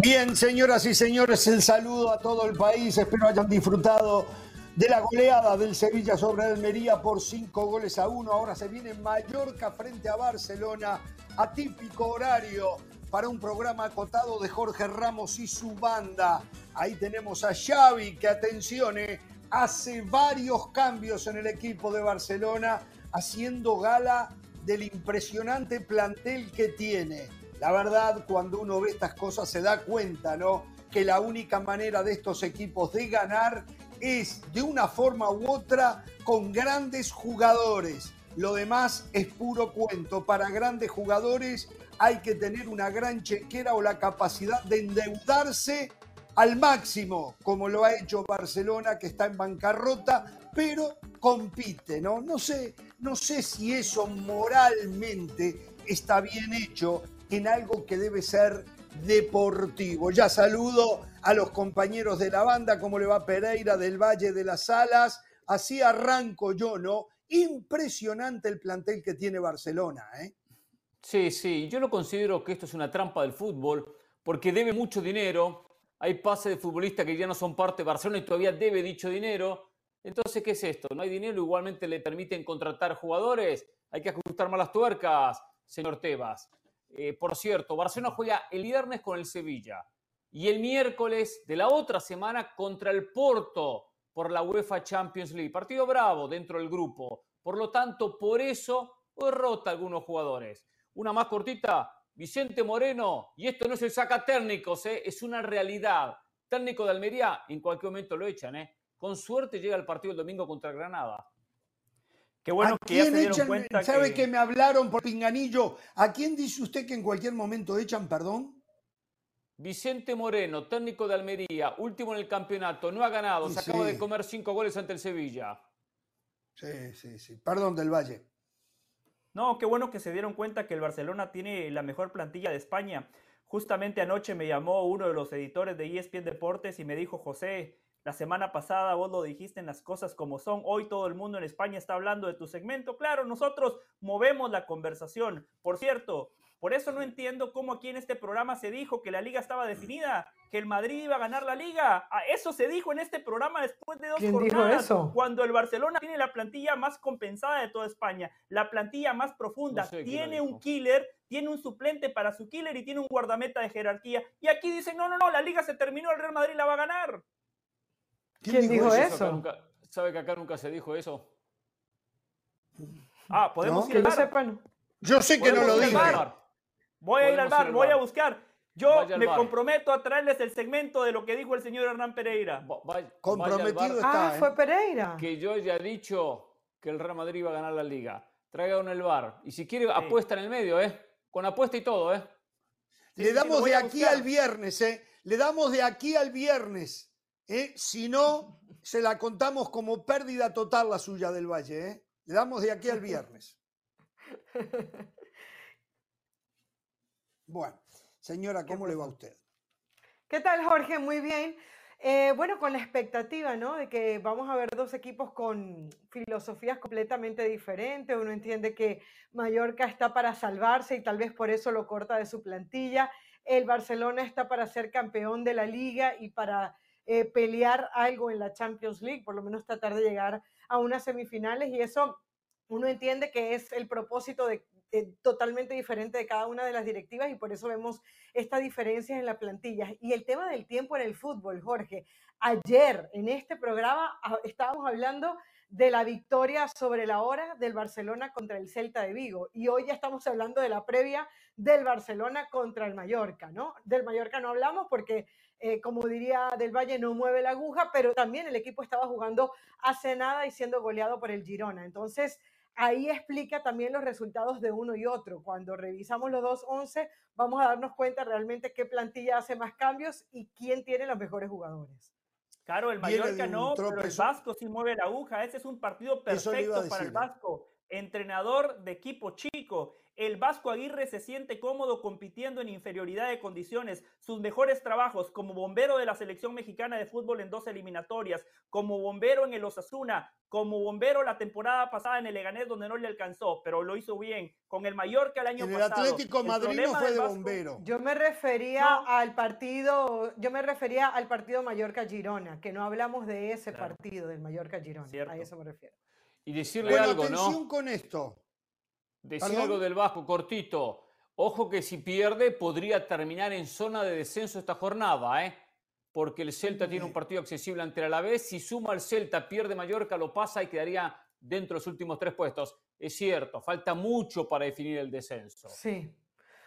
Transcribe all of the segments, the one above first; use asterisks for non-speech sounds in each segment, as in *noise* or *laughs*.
Bien, señoras y señores, el saludo a todo el país. Espero hayan disfrutado de la goleada del Sevilla sobre Almería por cinco goles a uno. Ahora se viene Mallorca frente a Barcelona, atípico horario para un programa acotado de Jorge Ramos y su banda. Ahí tenemos a Xavi, que atención, eh, hace varios cambios en el equipo de Barcelona, haciendo gala del impresionante plantel que tiene. La verdad, cuando uno ve estas cosas se da cuenta, ¿no? Que la única manera de estos equipos de ganar es de una forma u otra con grandes jugadores. Lo demás es puro cuento. Para grandes jugadores hay que tener una gran chequera o la capacidad de endeudarse al máximo, como lo ha hecho Barcelona, que está en bancarrota, pero compite, ¿no? No sé, no sé si eso moralmente está bien hecho en algo que debe ser deportivo. Ya saludo a los compañeros de la banda, como le va Pereira del Valle de las Alas. Así arranco yo, ¿no? Impresionante el plantel que tiene Barcelona, ¿eh? Sí, sí, yo no considero que esto es una trampa del fútbol, porque debe mucho dinero. Hay pases de futbolistas que ya no son parte de Barcelona y todavía debe dicho dinero. Entonces, ¿qué es esto? ¿No hay dinero? Igualmente le permiten contratar jugadores. Hay que ajustar más las tuercas, señor Tebas. Eh, por cierto, Barcelona juega el viernes con el Sevilla y el miércoles de la otra semana contra el Porto por la UEFA Champions League. Partido bravo dentro del grupo. Por lo tanto, por eso rota algunos jugadores. Una más cortita, Vicente Moreno, y esto no es el saca técnicos, ¿eh? es una realidad. Técnico de Almería, en cualquier momento lo echan. ¿eh? Con suerte llega el partido el domingo contra Granada. Qué bueno que ya se dieron cuenta ¿Sabe que... me hablaron por pinganillo? ¿A quién dice usted que en cualquier momento echan, perdón? Vicente Moreno, técnico de Almería, último en el campeonato, no ha ganado, se acaba de comer cinco goles ante el Sevilla. Sí, sí, sí. Perdón del Valle. No, qué bueno que se dieron cuenta que el Barcelona tiene la mejor plantilla de España. Justamente anoche me llamó uno de los editores de ESPN Deportes y me dijo, José, la semana pasada vos lo dijiste en las cosas como son. Hoy todo el mundo en España está hablando de tu segmento. Claro, nosotros movemos la conversación. Por cierto, por eso no entiendo cómo aquí en este programa se dijo que la liga estaba definida, que el Madrid iba a ganar la liga. Ah, eso se dijo en este programa después de dos jornadas. eso? Cuando el Barcelona tiene la plantilla más compensada de toda España, la plantilla más profunda, tiene un killer, tiene un suplente para su killer y tiene un guardameta de jerarquía. Y aquí dicen, no, no, no, la liga se terminó, el Real Madrid la va a ganar. ¿Quién, dijo, eso? ¿Sabe que acá nunca se dijo eso? Ah, podemos ir al bar. Yo sé que no lo digo. Voy a ir al bar, voy a buscar. Yo me comprometo a traerles el segmento de lo que dijo el señor Hernán Pereira. Comprometido está. Ah, fue Pereira. Que yo ya he dicho que el Real Madrid va a ganar la liga. Traigan el bar. Y si quiere, apuesta en el medio, ¿eh? Con apuesta y todo, ¿eh? Le damos de aquí al viernes, ¿eh? Le damos de aquí al viernes. ¿Eh? Si no, se la contamos como pérdida total la suya del Valle. ¿eh? Le damos de aquí al viernes. *laughs* Bueno, señora, ¿cómo le va a usted? ¿Qué tal, Jorge? Muy bien. Eh, bueno, con la expectativa, ¿no? De que vamos a ver dos equipos con filosofías completamente diferentes. Uno entiende que Mallorca está para salvarse y tal vez por eso lo corta de su plantilla. El Barcelona está para ser campeón de la liga y para eh, pelear algo en la Champions League, por lo menos tratar de llegar a unas semifinales y eso uno entiende que es el propósito de, totalmente diferente de cada una de las directivas y por eso vemos esta diferencia en la plantilla. Y el tema del tiempo en el fútbol, Jorge. Ayer en este programa ah, estábamos hablando de la victoria sobre la hora del Barcelona contra el Celta de Vigo y hoy ya estamos hablando de la previa del Barcelona contra el Mallorca, ¿no? Del Mallorca no hablamos porque eh, como diría Del Valle, no mueve la aguja, pero también el equipo estaba jugando hace nada y siendo goleado por el Girona. Entonces, ahí explica también los resultados de uno y otro. Cuando revisamos los dos once, vamos a darnos cuenta realmente qué plantilla hace más cambios y quién tiene los mejores jugadores. Claro, el Mallorca no, pero el Vasco sí mueve la aguja. Ese es un partido perfecto para el Vasco. Entrenador de equipo chico, El Vasco Aguirre se siente cómodo compitiendo en inferioridad de condiciones. Sus mejores trabajos como bombero de la selección mexicana de fútbol en dos eliminatorias, como bombero en el Osasuna, como bombero la temporada pasada en el Leganés donde no le alcanzó, pero lo hizo bien. Con el Mallorca el año En el pasado. Atlético El Madrid no fue de Vasco- bombero. Yo me refería No. al partido, yo me refería al partido Mallorca-Girona, que no hablamos de ese Claro. partido del Mallorca-Girona. Cierto. A eso me refiero. Y decirle Bueno, algo, atención ¿no? con esto. Decir ¿Perdón? algo del Vasco, cortito. Ojo que si pierde podría terminar en zona de descenso esta jornada, ¿eh? Porque el Celta tiene un partido accesible ante el Alavés. Si suma el Celta, pierde Mallorca, lo pasa y quedaría dentro de los últimos tres puestos. Es cierto, falta mucho para definir el descenso. Sí.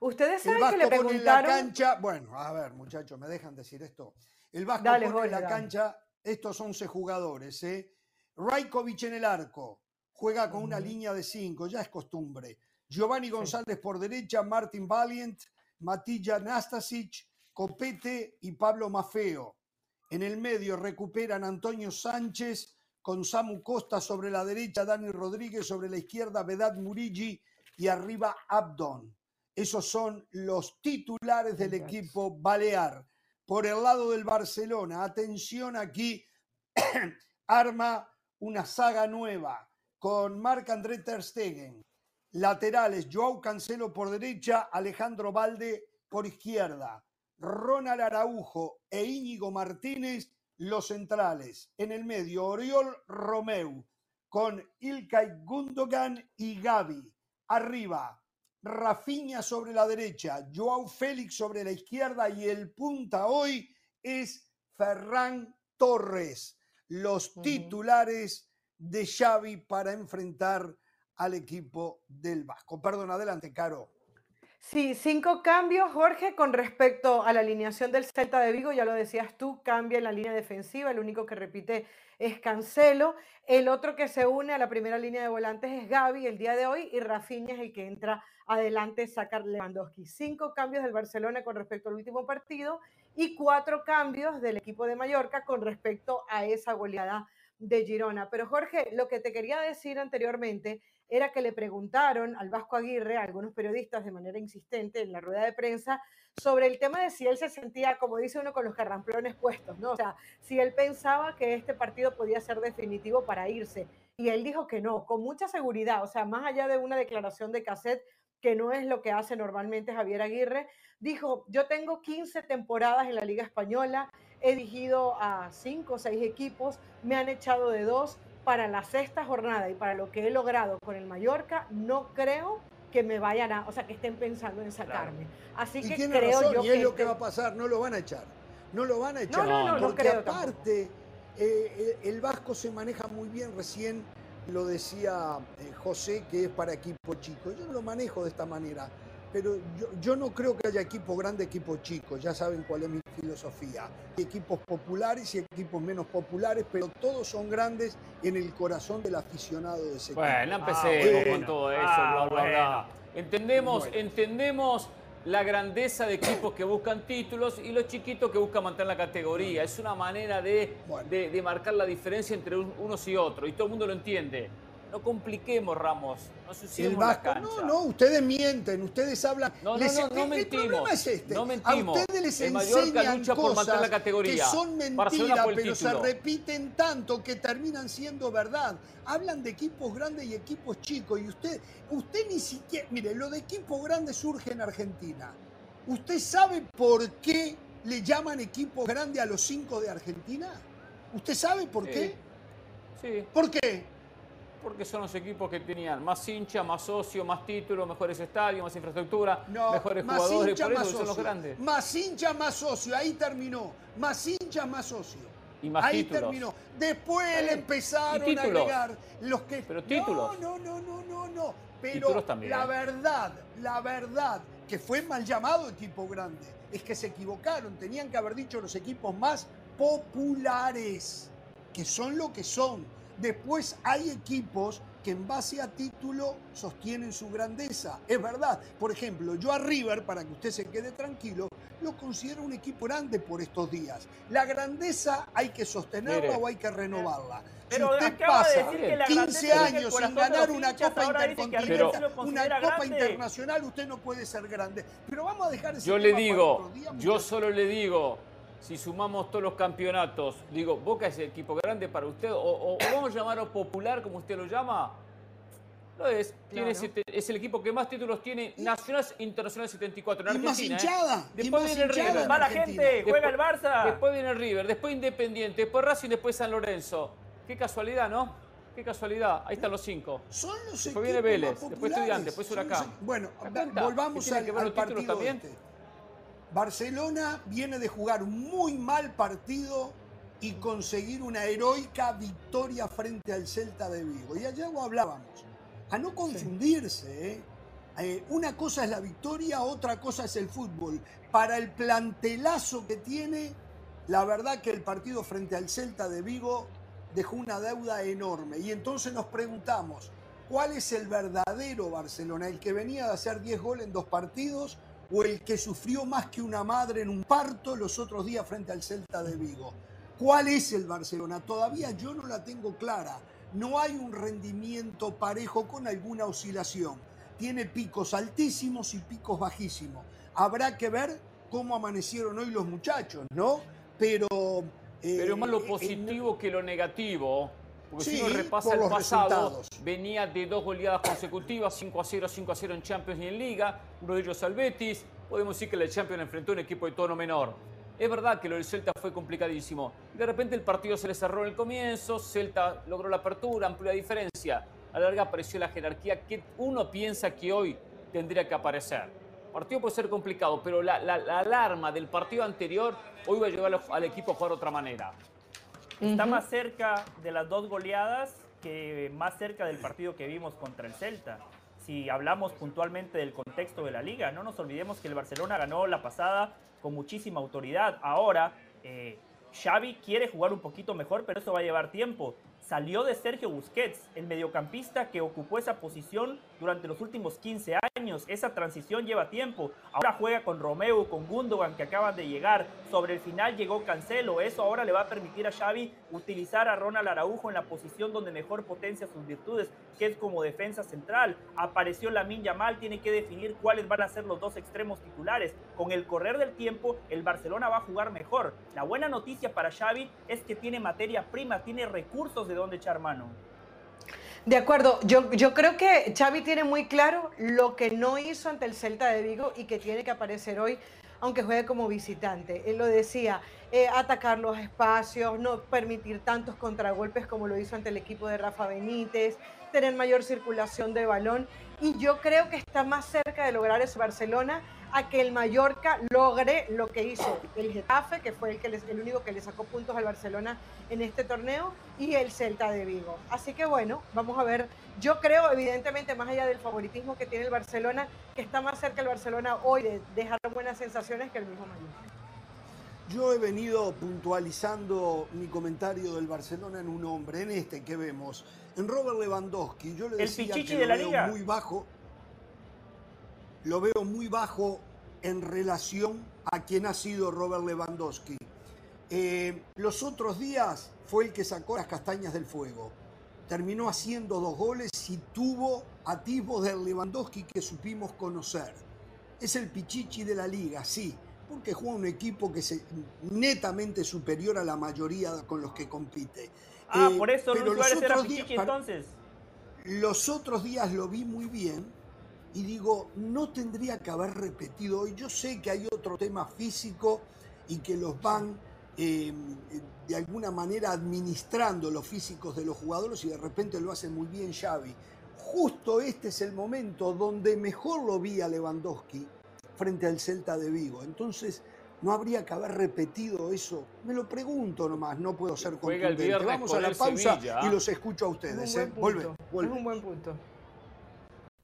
Ustedes El saben que le en la preguntaron. cancha. Bueno, a ver, muchachos, ¿me dejan decir esto? El Vasco Dale, pone en la dale. cancha estos 11 jugadores, ¿eh? Rajkovic en el arco. Juega con una línea de 5, ya es costumbre. Giovanni González por derecha, Martin Valiant, Matilla Nastasic, Copete y Pablo Mafeo. En el medio recuperan Antonio Sánchez con Samu Costa sobre la derecha, Dani Rodríguez sobre la izquierda, Vedad Murigi y arriba Abdon. Esos son los titulares del equipo balear. Por el lado del Barcelona, atención aquí, *coughs* arma una saga nueva con Marc-André Ter Stegen. Laterales, Joao Cancelo por derecha, Alejandro Valde por izquierda. Ronald Araujo e Íñigo Martínez, los centrales. En el medio, Oriol Romeu con Ilkay Gundogan y Gaby. Arriba, Rafinha sobre la derecha, Joao Félix sobre la izquierda y el punta hoy es Ferran Torres. Los titulares de Xavi para enfrentar al equipo del Vasco. Perdón, adelante, Caro. Sí, cinco cambios, Jorge, con respecto a la alineación del Celta de Vigo, ya lo decías tú, cambia en la línea defensiva, el único que repite es Cancelo, el otro que se une a la primera línea de volantes es Gaby el día de hoy y Rafinha es el que entra adelante, saca Lewandowski. Cinco cambios del Barcelona con respecto al último partido y cuatro cambios del equipo de Mallorca con respecto a esa goleada de Girona. Pero Jorge, lo que te quería decir anteriormente era que le preguntaron al Vasco Aguirre, a algunos periodistas de manera insistente en la rueda de prensa, sobre el tema de si él se sentía, como dice uno, con los carramplones puestos, ¿no? O sea, si él pensaba que este partido podía ser definitivo para irse. Y él dijo que no, con mucha seguridad, o sea, más allá de una declaración de cassette, que no es lo que hace normalmente Javier Aguirre, dijo, yo tengo 15 temporadas en la Liga Española, he dirigido a 5 o 6 equipos, me han echado de dos, para la sexta jornada y para lo que he logrado con el Mallorca, no creo que me vayan a, o sea, que estén pensando en sacarme. Así Y que tiene creo razón, yo y es que lo que va a pasar, no lo van a echar. No lo van a echar. no, no, no porque creo aparte, eh, el Vasco se maneja muy bien, recién lo decía eh, José, que es para equipo chico. Yo no lo manejo de esta manera, pero yo, yo no creo que haya equipo grande, equipo chico. Ya saben cuál es mi filosofía. Hay equipos populares y equipos menos populares, pero todos son grandes en el corazón del aficionado de ese Bueno, equipo. empecemos bueno. con todo eso, Ah, bla, bla, bla. bueno. Entendemos, Bueno. entendemos la grandeza de equipos que buscan títulos y los chiquitos que buscan mantener la categoría. Es una manera de, Bueno. de- de marcar la diferencia entre un- unos y otros. Y todo el mundo lo entiende. No compliquemos, Ramos. No El la Vasco, no, no, ustedes mienten, ustedes hablan. No, no, les- no, no el- mentimos, El problema es este. no mentimos. A ustedes les El enseñan lucha por mantener la cosas categoría. que son mentiras, pero se repiten tanto que terminan siendo verdad. Hablan de equipos grandes y equipos chicos y usted, usted ni siquiera, mire, lo de equipos grandes surge en Argentina. ¿Usted sabe por qué le llaman equipos grandes a los cinco de Argentina? ¿Usted sabe por Sí. qué? Sí, ¿Por qué? Porque son los equipos que tenían más hincha, más socio, más títulos, mejores estadios, más infraestructura, No, mejores más jugadores. hincha, Por eso más son los grandes. Más hincha, más socio. Ahí terminó. Más hincha, más socio. Y más Ahí títulos. terminó. Después Está le empezaron ¿Y a agregar los que. Pero títulos. No, no, no, no, no. Pero también. la verdad, la verdad, que fue mal llamado equipo grande, es que se equivocaron. Tenían que haber dicho los equipos más populares, que son lo que son. Después hay equipos que en base a título sostienen su grandeza. Es verdad. Por ejemplo, yo a River, para que usted se quede tranquilo, lo considero un equipo grande por estos días. La grandeza hay que sostenerla o hay que renovarla. Pero si usted pasa 15 años sin ganar una Copa Intercontinental, una Copa Internacional, usted no puede ser grande. Pero vamos a dejar ese Yo le digo, yo solo le digo, si sumamos todos los campeonatos, digo, Boca es el equipo grande para usted, o, vamos a llamarlo popular, como usted lo llama, lo es. es el equipo que más títulos tiene, nacionales e internacionales 74 en Argentina. Más hinchada, ¿eh? Después viene el River. Mala gente, juega el Barça. Después viene el River, después Independiente, después Racing, después San Lorenzo. Qué casualidad, ¿no? Qué casualidad. Ahí están los cinco. Son los después viene Vélez, después Estudiantes, después Huracán. Bueno, volvamos al, al partido también? Este. Barcelona viene de jugar un muy mal partido y conseguir una heroica victoria frente al Celta de Vigo. Y allá lo hablábamos. A no confundirse, ¿eh? Eh, una cosa es la victoria, otra cosa es el fútbol. Para el plantelazo que tiene, la verdad que el partido frente al Celta de Vigo dejó una deuda enorme. Y entonces nos preguntamos, ¿cuál es el verdadero Barcelona? ¿El que venía de hacer 10 goles en dos partidos o el que sufrió más que una madre en un parto los otros días frente al Celta de Vigo? ¿Cuál es el Barcelona? Todavía yo no la tengo clara. No hay un rendimiento parejo con alguna oscilación. Tiene picos altísimos y picos bajísimos. Habrá que ver cómo amanecieron hoy los muchachos, ¿no? Pero pero más lo eh, positivo que lo negativo. Porque si uno repasa el pasado, venía de dos goleadas consecutivas, 5 a 0, 5 a 0 en Champions y en Liga, uno de ellos al Betis. Podemos decir que el Champions enfrentó a un equipo de tono menor. Es verdad que lo del Celta fue complicadísimo. De repente el partido se le cerró en el comienzo, Celta logró la apertura, amplió la diferencia. A la larga apareció la jerarquía que uno piensa que hoy tendría que aparecer. El partido puede ser complicado, pero la, alarma del partido anterior hoy va a llevar al equipo a jugar de otra manera. Está más cerca de las dos goleadas que más cerca del partido que vimos contra el Celta. Si hablamos puntualmente del contexto de la liga, no nos olvidemos que el Barcelona ganó la pasada con muchísima autoridad. Ahora, eh, Xavi quiere jugar un poquito mejor, pero eso va a llevar tiempo salió de Sergio Busquets, el mediocampista que ocupó esa posición durante los últimos 15 años. Esa transición lleva tiempo. Ahora juega con Romeo, con Gundogan que acaban de llegar. Sobre el final llegó Cancelo. Eso ahora le va a permitir a Xavi utilizar a Ronald Araujo en la posición donde mejor potencia sus virtudes, que es como defensa central. Apareció Lamin Yamal, tiene que definir cuáles van a ser los dos extremos titulares. Con el correr del tiempo, el Barcelona va a jugar mejor. La buena noticia para Xavi es que tiene materia prima, tiene recursos de donde echar mano. De acuerdo, yo, yo creo que Xavi tiene muy claro lo que no hizo ante el Celta de Vigo y que tiene que aparecer hoy, aunque juegue como visitante. Él lo decía, eh, atacar los espacios, no permitir tantos contragolpes como lo hizo ante el equipo de Rafa Benítez, tener mayor circulación de balón. Y yo creo que está más cerca de lograr eso Barcelona a que el Mallorca logre lo que hizo el Getafe, que fue el, que el único que le sacó puntos al Barcelona en este torneo, y el Celta de Vigo. Así que bueno, vamos a ver. Yo creo, evidentemente, más allá del favoritismo que tiene el Barcelona, que está más cerca el Barcelona hoy de dejar buenas sensaciones que el mismo Mallorca. Yo he venido puntualizando mi comentario del Barcelona en un hombre, en este que vemos, en Robert Lewandowski. Yo le decía que lo veo muy bajo lo veo muy bajo en relación a quien ha sido Robert Lewandowski. Eh, los otros días fue el que sacó las castañas del fuego. Terminó haciendo dos goles y tuvo atisbos del Lewandowski que supimos conocer. Es el pichichi de la liga, sí, porque juega un equipo que es netamente superior a la mayoría con los que compite. Ah, por eso Luis Suárez era pichichi entonces. Los otros días lo vi muy bien y digo, no tendría que haber repetido hoy. Yo sé que hay otro tema físico y que los van em, de alguna manera administrando los físicos de los jugadores y de repente lo hace muy bien Xavi. Justo este es el momento donde mejor lo vi a Lewandowski frente al Celta de Vigo. Entonces, no habría que haber repetido eso. Me lo pregunto nomás, no puedo ser contundente. Vamos a la pausa y los escucho a ustedes. ¿eh? Vuelve, vuelve. Es un buen punto.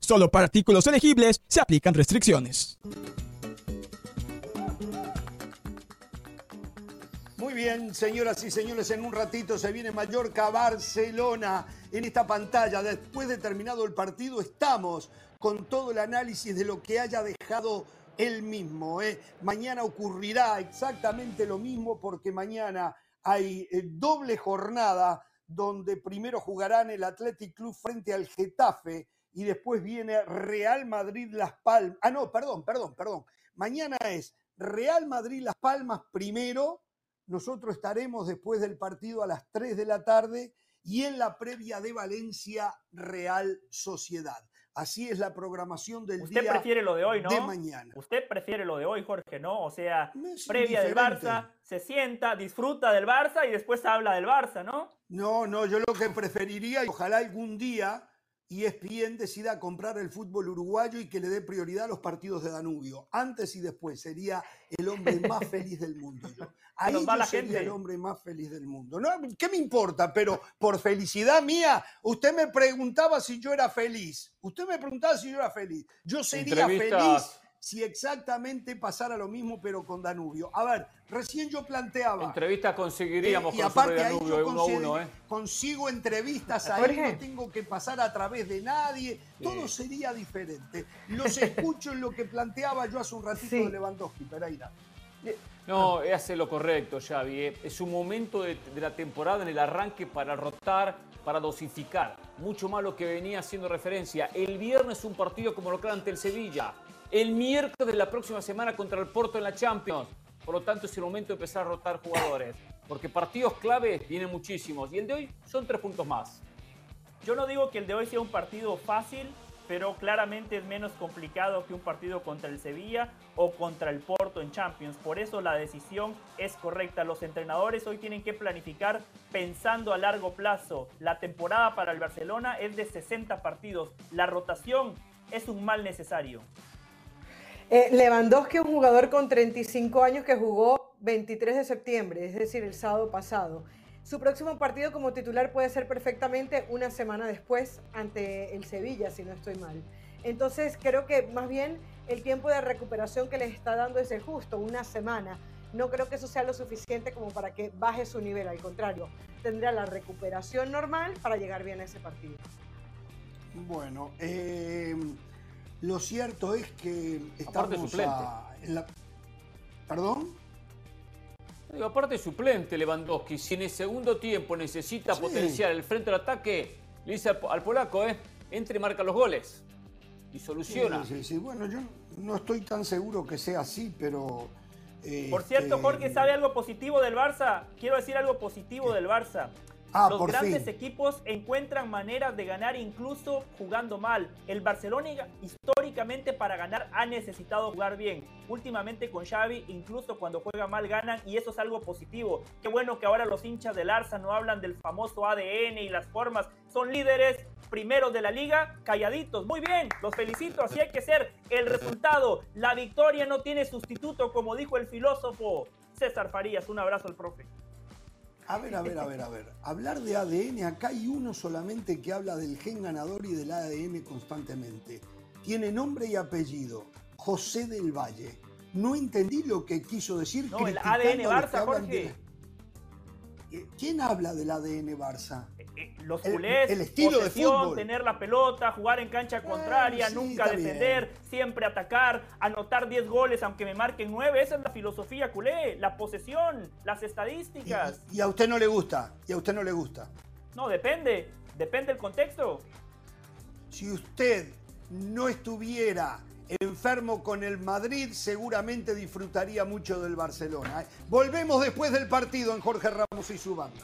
Solo para artículos elegibles se aplican restricciones. Muy bien, señoras y señores, en un ratito se viene Mallorca-Barcelona en esta pantalla. Después de terminado el partido, estamos con todo el análisis de lo que haya dejado él mismo. ¿eh? Mañana ocurrirá exactamente lo mismo porque mañana hay eh, doble jornada donde primero jugarán el Athletic Club frente al Getafe y después viene Real Madrid Las Palmas. Ah, no, perdón, perdón, perdón. Mañana es Real Madrid Las Palmas primero. Nosotros estaremos después del partido a las 3 de la tarde y en la previa de Valencia Real Sociedad. Así es la programación del Usted día prefiere lo de hoy, ¿no? de mañana. Usted prefiere lo de hoy, Jorge, ¿no? O sea, previa del. Barça, se sienta, disfruta del Barça y después habla del Barça, ¿no? No, no, yo lo que preferiría, y ojalá algún día E ESPN decida comprar el fútbol uruguayo y que le dé prioridad a los partidos de Danubio. Antes y después sería el hombre más *laughs* feliz del mundo. yo. Ahí yo la sería gente. el hombre más feliz del mundo. No, ¿Qué me importa? Pero por felicidad mía, usted me preguntaba si yo era feliz. Usted me preguntaba si yo era feliz. Yo sería feliz. Si exactamente pasara lo mismo, pero con Danubio. A ver, recién yo planteaba. Entrevista conseguiríamos Eh, y con aparte Super ahí Danubio, yo eh, uno a consigo, uno, ¿eh? consigo entrevistas ahí, no tengo que pasar a través de nadie, todo Sí. sería diferente. Los escucho en lo que planteaba yo hace un ratito Sí. de Lewandowski, Pereira. No, hace lo correcto, Xavi. eh. Es un momento de, de la temporada en el arranque para rotar, para dosificar. Mucho más lo que venía haciendo referencia. El viernes un partido como local ante el Sevilla. El miércoles de la próxima semana contra el Porto en la Champions. Por lo tanto, es el momento de empezar a rotar jugadores. Porque partidos clave vienen muchísimos. Y el de hoy son tres puntos más. Yo no digo que el de hoy sea un partido fácil, pero claramente es menos complicado que un partido contra el Sevilla o contra el Porto en Champions. Por eso la decisión es correcta. Los entrenadores hoy tienen que planificar pensando a largo plazo. La temporada para el Barcelona es de 60 partidos. La rotación es un mal necesario. Eh, Lewandowski, un jugador con 35 años que jugó 23 de septiembre, es decir, el sábado pasado. Su próximo partido como titular puede ser perfectamente una semana después ante el Sevilla, si no estoy mal. Entonces creo que más bien el tiempo de recuperación que les está dando es el justo, una semana. No creo que eso sea lo suficiente como para que baje su nivel, al contrario, tendrá la recuperación normal para llegar bien a ese partido. Bueno, eh, lo cierto es que Aparte estamos suplente. a- en la... ¿Perdón? Digo, aparte suplente Lewandowski, si en el segundo tiempo necesita Sí. potenciar el frente del ataque, le dice al, al polaco, eh, entre y marca los goles. Y soluciona. Sí, sí, sí. Bueno, yo no estoy tan seguro que sea así, pero... Por cierto, este, Jorge, ¿sabe algo positivo del Barça? Quiero decir algo positivo del Barça. Ah, Los grandes fin. equipos encuentran maneras de ganar incluso jugando mal. El Barcelona históricamente para ganar ha necesitado jugar bien. Últimamente con Xavi, incluso cuando juega mal ganan y eso es algo positivo. Qué bueno que ahora los hinchas del Barça no hablan del famoso ADN y las formas. Son líderes primeros de la liga, calladitos. Muy bien, los felicito, así hay que ser. El resultado, la victoria no tiene sustituto, como dijo el filósofo César Farías. Un abrazo al profe. A ver, a ver, a ver, a ver. Hablar de ADN, acá hay uno solamente que habla del gen ganador y del ADN constantemente. Tiene nombre y apellido, José del Valle. No entendí lo que quiso decir. No, el ADN Barça, Jorge. de ¿Quién habla del ADN Barça? Eh, Los El- culés, el estilo de fútbol. tener la pelota, jugar en cancha contraria, sí, nunca defender, siempre atacar, anotar 10 goles aunque me marquen 9. Esa es la filosofía culé, la posesión, las estadísticas. y- y a usted no le gusta, y a usted no le gusta. No, depende, depende del contexto. Si usted no estuviera enfermo con el Madrid, seguramente disfrutaría mucho del Barcelona. ¿eh? Volvemos después del partido en Jorge Ramos y su banda.